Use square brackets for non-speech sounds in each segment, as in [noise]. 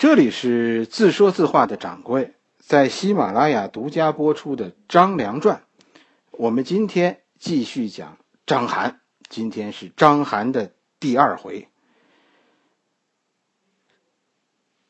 这里是自说自话的掌柜，在喜马拉雅独家播出的《张良传》，我们今天继续讲张邯。今天是张邯的第二回。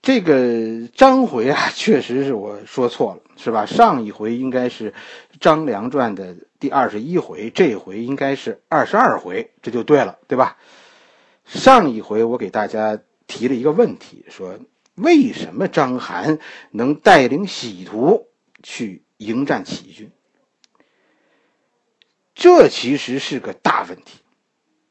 这个张回啊，[laughs] 确实是我说错了，是吧？上一回应该是《张良传》的第二十一回，这回应该是二十二回，这就对了，对吧？上一回我给大家提了一个问题，说。为什么章邯能带领喜徒去迎战齐军？这其实是个大问题。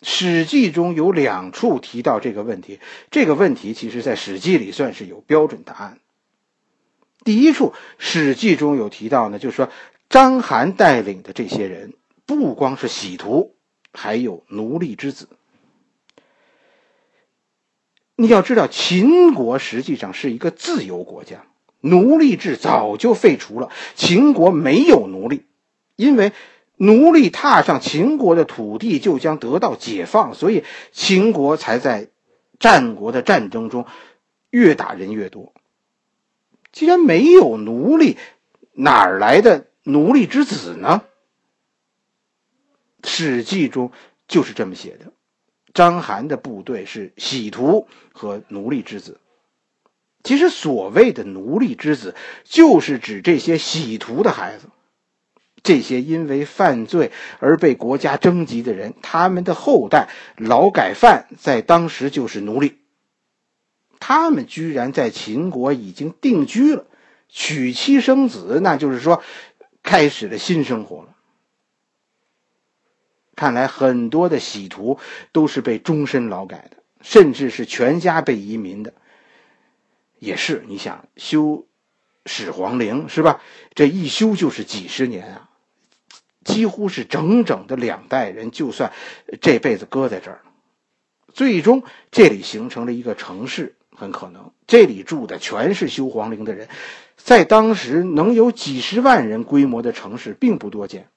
《史记》中有两处提到这个问题，这个问题其实在《史记》里算是有标准答案。第一处，《史记》中有提到呢，就是说章邯带领的这些人不光是喜徒，还有奴隶之子。你要知道，秦国实际上是一个自由国家，奴隶制早就废除了。秦国没有奴隶，因为奴隶踏上秦国的土地就将得到解放，所以秦国才在战国的战争中越打人越多。既然没有奴隶，哪儿来的奴隶之子呢？《史记》中就是这么写的。章邯的部队是喜徒和奴隶之子。其实所谓的奴隶之子，就是指这些喜徒的孩子。这些因为犯罪而被国家征集的人，他们的后代劳改犯在当时就是奴隶。他们居然在秦国已经定居了，娶妻生子，那就是说，开始了新生活了。看来很多的喜徒都是被终身劳改的，甚至是全家被移民的。也是，你想修始皇陵是吧？这一修就是几十年啊，几乎是整整的两代人，就算这辈子搁在这儿。最终，这里形成了一个城市，很可能这里住的全是修皇陵的人。在当时，能有几十万人规模的城市并不多见。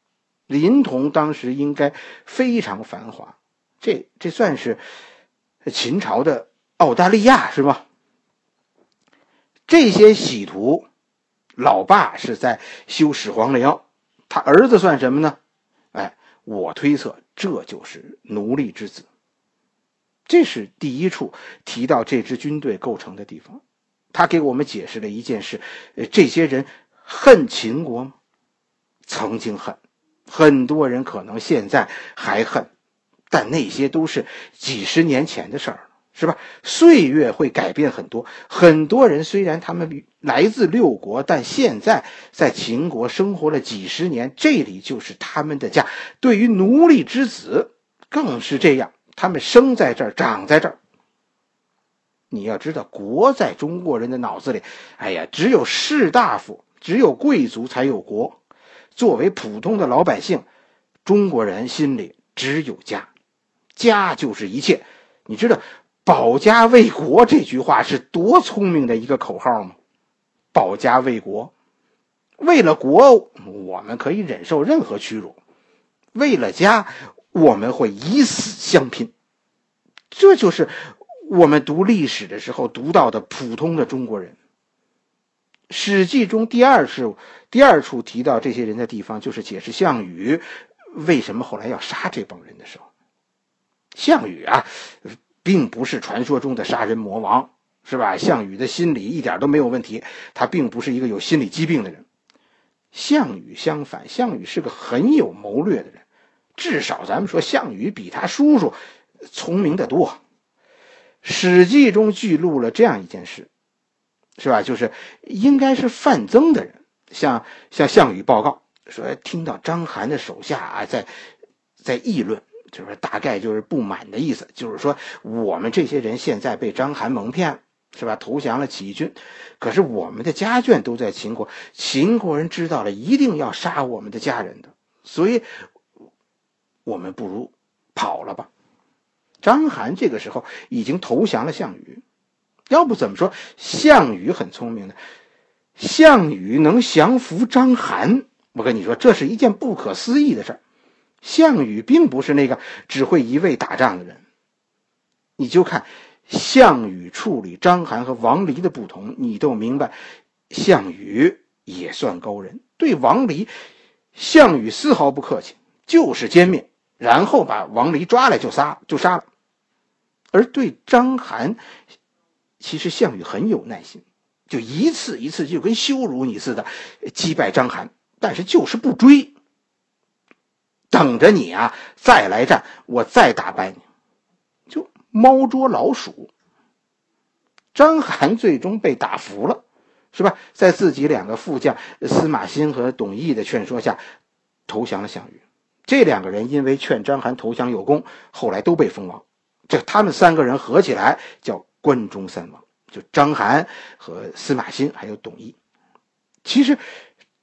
临潼当时应该非常繁华，这这算是秦朝的澳大利亚是吧？这些喜徒，老爸是在修始皇陵，他儿子算什么呢？哎，我推测这就是奴隶之子。这是第一处提到这支军队构成的地方，他给我们解释了一件事：这些人恨秦国吗？曾经恨。很多人可能现在还恨，但那些都是几十年前的事儿了，是吧？岁月会改变很多。很多人虽然他们来自六国，但现在在秦国生活了几十年，这里就是他们的家。对于奴隶之子，更是这样，他们生在这儿，长在这儿。你要知道，国在中国人的脑子里，哎呀，只有士大夫、只有贵族才有国。作为普通的老百姓，中国人心里只有家，家就是一切。你知道“保家卫国”这句话是多聪明的一个口号吗？保家卫国，为了国，我们可以忍受任何屈辱；为了家，我们会以死相拼。这就是我们读历史的时候读到的普通的中国人。《史记》中第二处、第二处提到这些人的地方，就是解释项羽为什么后来要杀这帮人的时候。项羽啊，并不是传说中的杀人魔王，是吧？项羽的心理一点都没有问题，他并不是一个有心理疾病的人。项羽相反，项羽是个很有谋略的人，至少咱们说项羽比他叔叔聪明的多。《史记》中记录了这样一件事。是吧？就是应该是范增的人，向向项羽报告说，听到章邯的手下啊在在议论，就是大概就是不满的意思，就是说我们这些人现在被章邯蒙骗了，是吧？投降了起义军，可是我们的家眷都在秦国，秦国人知道了一定要杀我们的家人的，所以我们不如跑了吧。章邯这个时候已经投降了项羽。要不怎么说项羽很聪明呢？项羽能降服章邯，我跟你说，这是一件不可思议的事儿。项羽并不是那个只会一味打仗的人。你就看项羽处理章邯和王离的不同，你都明白。项羽也算高人，对王离，项羽丝毫不客气，就是歼灭，然后把王离抓来就杀，就杀了。而对章邯，其实项羽很有耐心，就一次一次就跟羞辱你似的击败章邯，但是就是不追，等着你啊再来战，我再打败你，就猫捉老鼠。章邯最终被打服了。是吧？在自己两个副将司马欣和董翳的劝说下，投降了项羽。这两个人因为劝章邯投降有功，后来都被封王。这他们三个人合起来叫关中三王，就章邯和司马欣还有董翳。其实，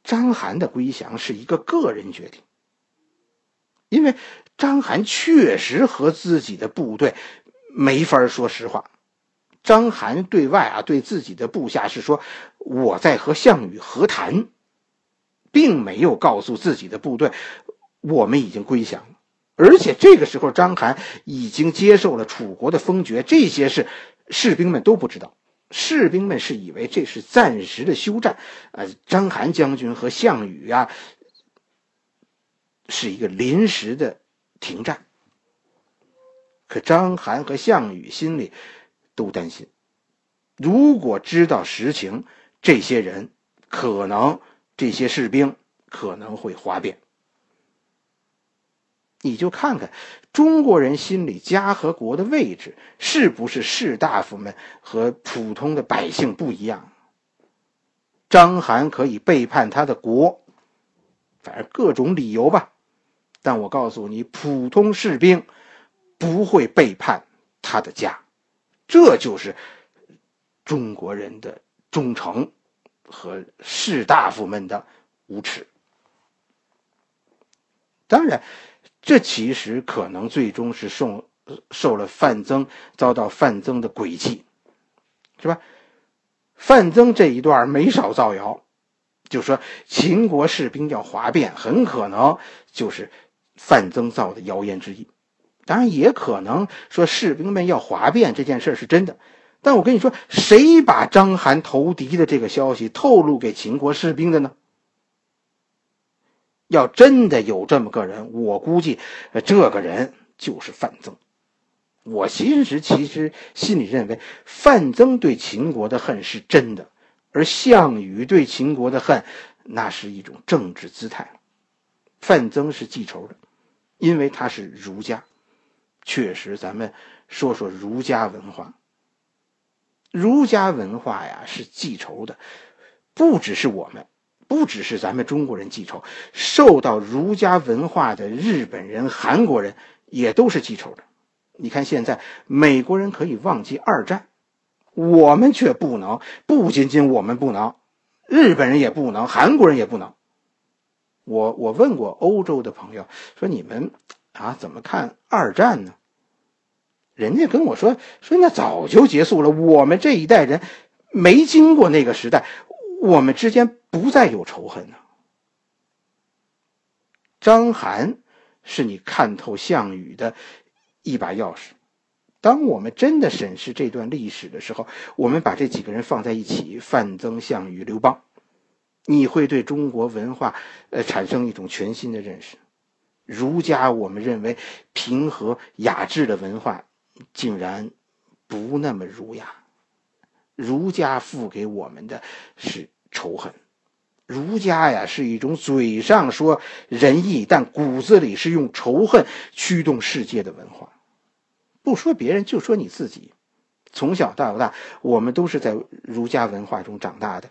章邯的归降是一个个人决定，因为章邯确实和自己的部队没法说实话。章邯对外啊，对自己的部下是说：“我在和项羽和谈，并没有告诉自己的部队，我们已经归降。而且这个时候，章邯已经接受了楚国的封爵，这些事士兵们都不知道。士兵们是以为这是暂时的休战，呃，章邯将军和项羽啊，是一个临时的停战。可章邯和项羽心里……都担心，如果知道实情，这些人可能，这些士兵可能会哗变。你就看看中国人心里家和国的位置，是不是士大夫们和普通的百姓不一样？章邯可以背叛他的国，反正各种理由吧。但我告诉你，普通士兵不会背叛他的家。这就是中国人的忠诚和士大夫们的无耻。当然，这其实可能最终是受受了范增遭到范增的诡计，是吧？范增这一段没少造谣，就说秦国士兵要哗变，很可能就是范增造的谣言之一。当然也可能说士兵们要哗变这件事是真的，但我跟你说，谁把章邯投敌的这个消息透露给秦国士兵的呢？要真的有这么个人，我估计这个人就是范增。我其实其实心里认为，范增对秦国的恨是真的，而项羽对秦国的恨，那是一种政治姿态。范增是记仇的，因为他是儒家。确实，咱们说说儒家文化。儒家文化呀，是记仇的，不只是我们，不只是咱们中国人记仇，受到儒家文化的日本人、韩国人也都是记仇的。你看，现在美国人可以忘记二战，我们却不能。不仅仅我们不能，日本人也不能，韩国人也不能。我我问过欧洲的朋友，说你们。啊，怎么看二战呢？人家跟我说说，那早就结束了。我们这一代人没经过那个时代，我们之间不再有仇恨呢。章邯是你看透项羽的一把钥匙。当我们真的审视这段历史的时候，我们把这几个人放在一起，范增、项羽、刘邦，你会对中国文化呃产生一种全新的认识。儒家，我们认为平和雅致的文化，竟然不那么儒雅。儒家赋给我们的是仇恨。儒家呀，是一种嘴上说仁义，但骨子里是用仇恨驱动世界的文化。不说别人，就说你自己，从小到大，我们都是在儒家文化中长大的。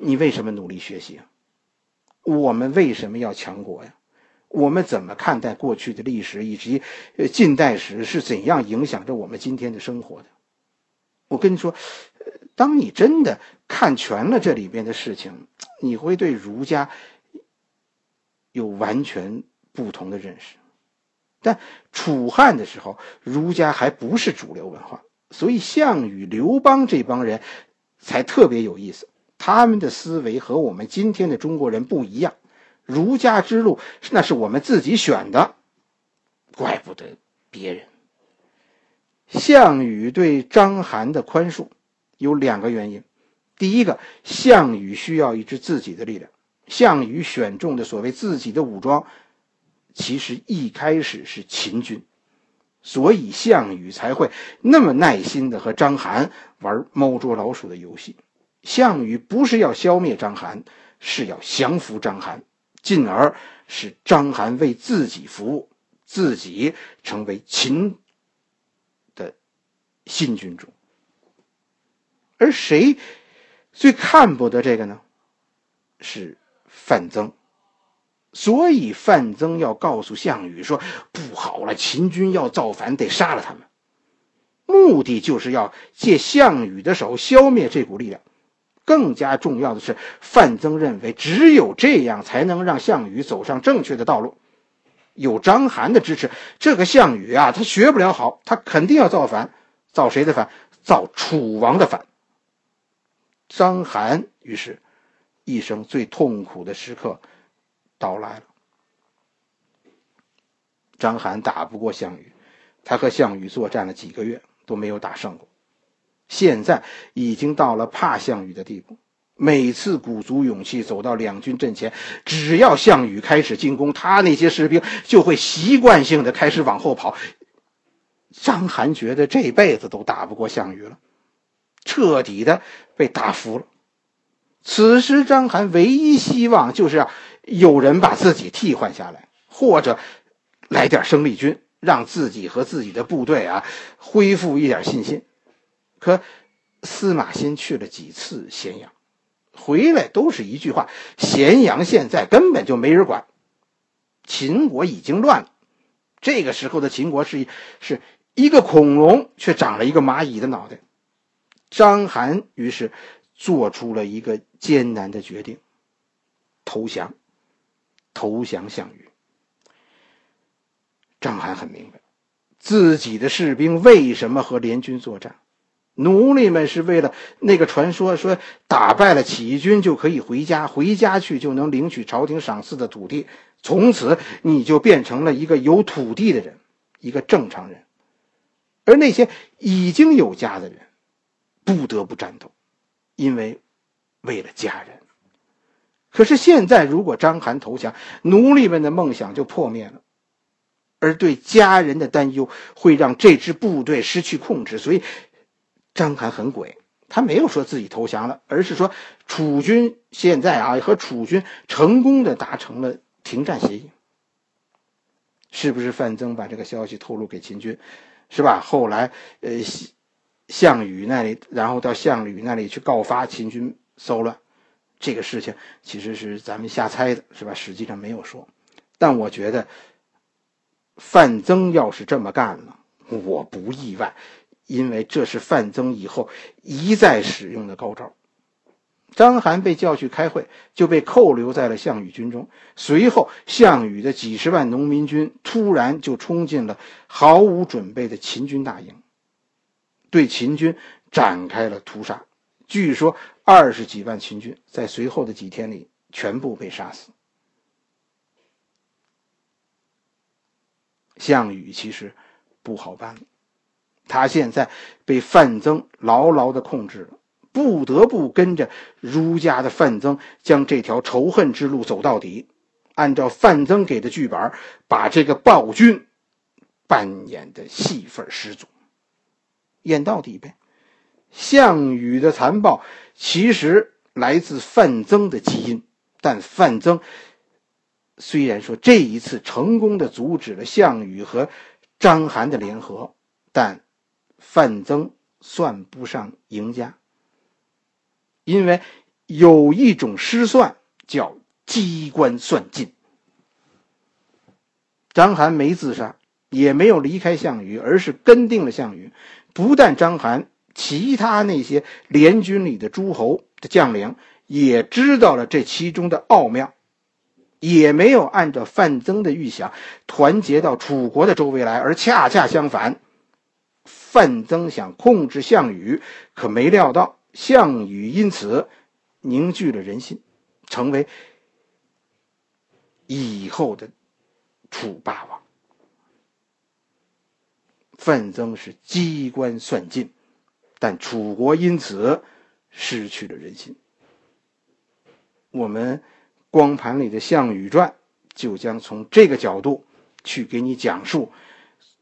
你为什么努力学习？我们为什么要强国呀？我们怎么看待过去的历史以及近代史是怎样影响着我们今天的生活的？我跟你说，当你真的看全了这里边的事情，[tsk] 你会对儒家有完全不同的认识。但楚汉的时候，儒家还不是主流文化，所以项羽、刘邦这帮人才特别有意思。他们的思维和我们今天的中国人不一样。儒家之路，那是我们自己选的，怪不得别人。项羽对章邯的宽恕有两个原因：第一个，项羽需要一支自己的力量。项羽选中的所谓自己的武装，其实一开始是秦军，所以项羽才会那么耐心的和章邯玩猫捉老鼠的游戏。项羽不是要消灭章邯，是要降服章邯，进而使章邯为自己服务，自己成为秦的新君主。而谁最看不得这个呢？是。范增，所以范增要告诉项羽说：“不好了，秦军要造反，得杀了他们。”目的就是要借项羽的手消灭这股力量。更加重要的是，范增认为只有这样才能让项羽走上正确的道路。有章邯的支持，这个项羽啊，他学不了好，他肯定要造反。造谁的反？造楚王的反。张邯于是。一生最痛苦的时刻到来了。张邯打不过项羽，他和项羽作战了几个月都没有打胜过。现在已经到了怕项羽的地步，每次鼓足勇气走到两军阵前，只要项羽开始进攻，他那些士兵就会习惯性的开始往后跑。张邯觉得这辈子都打不过项羽了，彻底的被打服了。此时，章邯唯一希望就是啊有人把自己替换下来，或者来点生力军，让自己和自己的部队啊恢复一点信心。可司马欣去了几次咸阳，回来都是一句话：咸阳现在根本就没人管，秦国已经乱了。这个时候的秦国是是一个恐龙，却长了一个蚂蚁的脑袋。章邯于是。做出了一个艰难的决定，投降，投降项羽。章邯很明白，自己的士兵为什么和联军作战，奴隶们是为了那个传说，说打败了起义军就可以回家，回家去就能领取朝廷赏赐的土地，从此你就变成了一个有土地的人，一个正常人。而那些已经有家的人，不得不战斗。因为，为了家人。可是现在，如果章邯投降，奴隶们的梦想就破灭了，而对家人的担忧会让这支部队失去控制。所以，章邯很鬼，他没有说自己投降了，而是说楚军现在啊和楚军成功的达成了停战协议。是不是范增把这个消息透露给秦军，是吧？后来，呃。项羽那里，然后到项羽那里去告发秦军骚乱，这个事情其实是咱们瞎猜的，是吧？实际上没有说。但我觉得，范增要是这么干了，我不意外，因为这是范增以后一再使用的高招。章邯被叫去开会，就被扣留在了项羽军中。随后，项羽的几十万农民军突然就冲进了毫无准备的秦军大营。对秦军展开了屠杀，据说二十几万秦军在随后的几天里全部被杀死。项羽其实不好办，他现在被范增牢牢的控制了，不得不跟着儒家的范增将这条仇恨之路走到底。按照范增给的剧本，把这个暴君扮演的戏份十足。演到底呗。项羽的残暴其实来自范增的基因，但范增虽然说这一次成功的阻止了项羽和章邯的联合，但范增算不上赢家，因为有一种失算叫机关算尽。章邯没自杀，也没有离开项羽，而是跟定了项羽。不但章邯，其他那些联军里的诸侯的将领也知道了这其中的奥妙，也没有按照范增的预想团结到楚国的周围来，而恰恰相反，范增想控制项羽，可没料到项羽因此凝聚了人心，成为以后的楚霸王。范增是机关算尽，但楚国因此失去了人心。我们光盘里的《项羽传》就将从这个角度去给你讲述，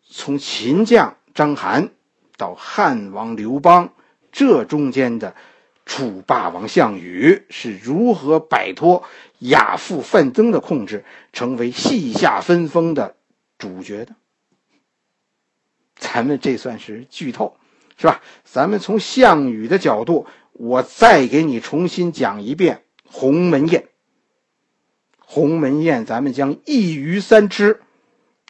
从秦将章邯到汉王刘邦这中间的楚霸王项羽是如何摆脱亚父范增的控制，成为西夏分封的主角的。咱们这算是剧透，是吧？咱们从项羽的角度，我再给你重新讲一遍鸿门宴。鸿门宴，咱们将一鱼三吃，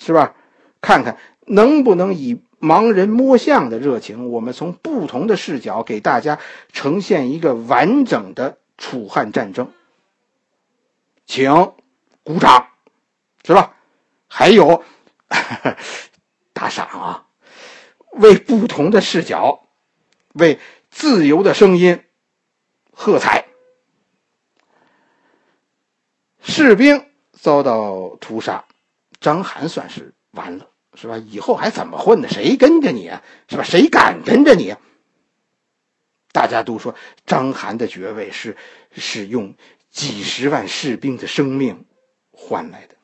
是吧？看看能不能以盲人摸象的热情，我们从不同的视角给大家呈现一个完整的楚汉战争。请鼓掌，是吧？还有 [laughs] 打赏啊！为不同的视角，为自由的声音喝彩。士兵遭到屠杀，章邯算是完了，是吧？以后还怎么混呢？谁跟着你啊？是吧？谁敢跟着你？大家都说章邯的爵位是是用几十万士兵的生命换来的。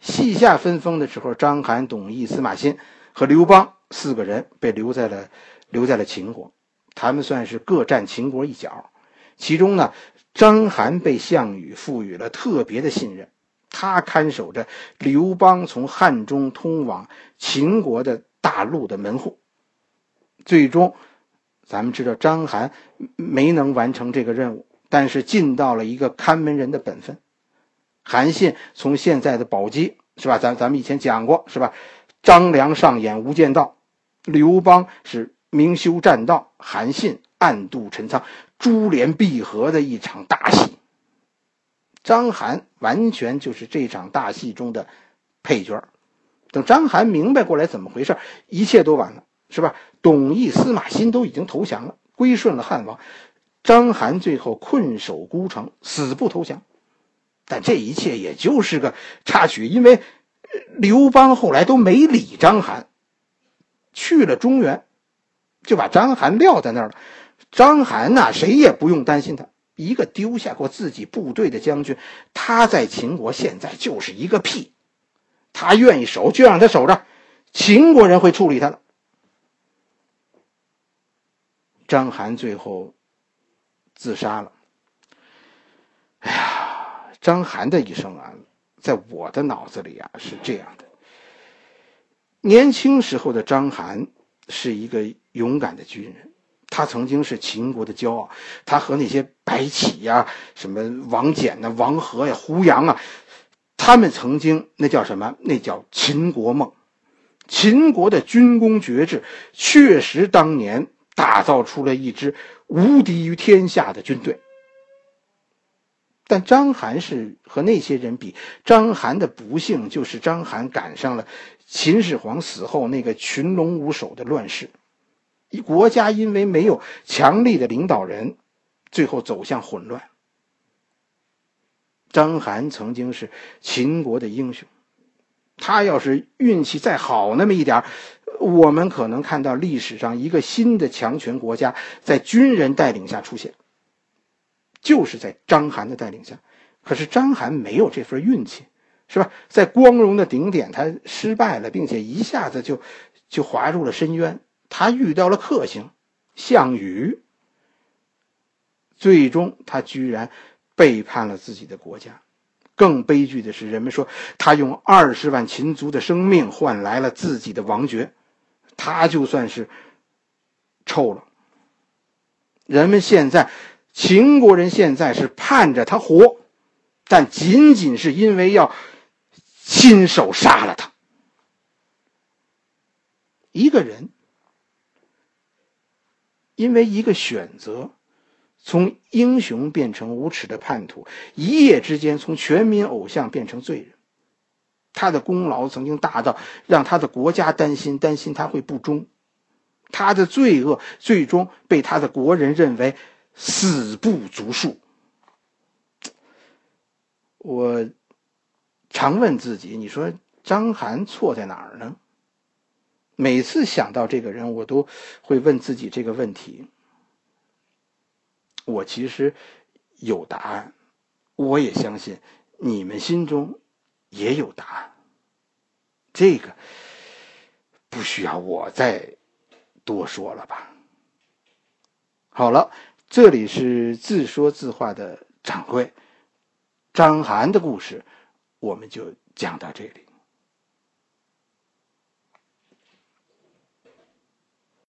西夏分封的时候，章邯、董翳、司马欣和刘邦。四个人被留在了留在了秦国，他们算是各占秦国一角。其中呢，章邯被项羽赋予了特别的信任，他看守着刘邦从汉中通往秦国的大路的门户。最终，咱们知道章邯没能完成这个任务，但是尽到了一个看门人的本分。韩信从现在的宝鸡是吧？咱咱们以前讲过是吧？张良上演无间道。刘邦是明修栈道，韩信暗度陈仓，珠联璧合的一场大戏。章邯完全就是这场大戏中的配角。等章邯明白过来怎么回事，一切都晚了，是吧？董翳、司马欣都已经投降了，归顺了汉王。章邯最后困守孤城，死不投降。但这一切也就是个插曲，因为刘邦后来都没理章邯。去了中原，就把章邯撂在那儿了。章邯呐，谁也不用担心他。一个丢下过自己部队的将军，他在秦国现在就是一个屁。他愿意守，就让他守着。秦国人会处理他的。章邯最后自杀了。哎呀，章邯的一生啊，在我的脑子里啊是这样的。年轻时候的章邯是一个勇敢的军人，他曾经是秦国的骄傲。他和那些白起呀、什么王翦呐、王和呀、胡杨啊，他们曾经那叫什么？那叫秦国梦。秦国的军功爵制确实当年打造出了一支无敌于天下的军队。但章邯是和那些人比，章邯的不幸就是章邯赶上了。秦始皇死后，那个群龙无首的乱世，一国家因为没有强力的领导人，最后走向混乱。章邯曾经是秦国的英雄，他要是运气再好那么一点我们可能看到历史上一个新的强权国家在军人带领下出现，就是在章邯的带领下。可是章邯没有这份运气。是吧？在光荣的顶点，他失败了，并且一下子就就滑入了深渊。他遇到了克星项羽，最终他居然背叛了自己的国家。更悲剧的是，人们说他用二十万秦族的生命换来了自己的王爵，他就算是臭了。人们现在，秦国人现在是盼着他活，但仅仅是因为要。亲手杀了他。一个人因为一个选择，从英雄变成无耻的叛徒，一夜之间从全民偶像变成罪人。他的功劳曾经大到让他的国家担心，担心他会不忠。他的罪恶最终被他的国人认为死不足数。我。常问自己：“你说张邯错在哪儿呢？”每次想到这个人，我都会问自己这个问题：我其实有答案，我也相信你们心中也有答案。这个不需要我再多说了吧？好了，这里是自说自话的掌柜张涵的故事，我们就讲到这里。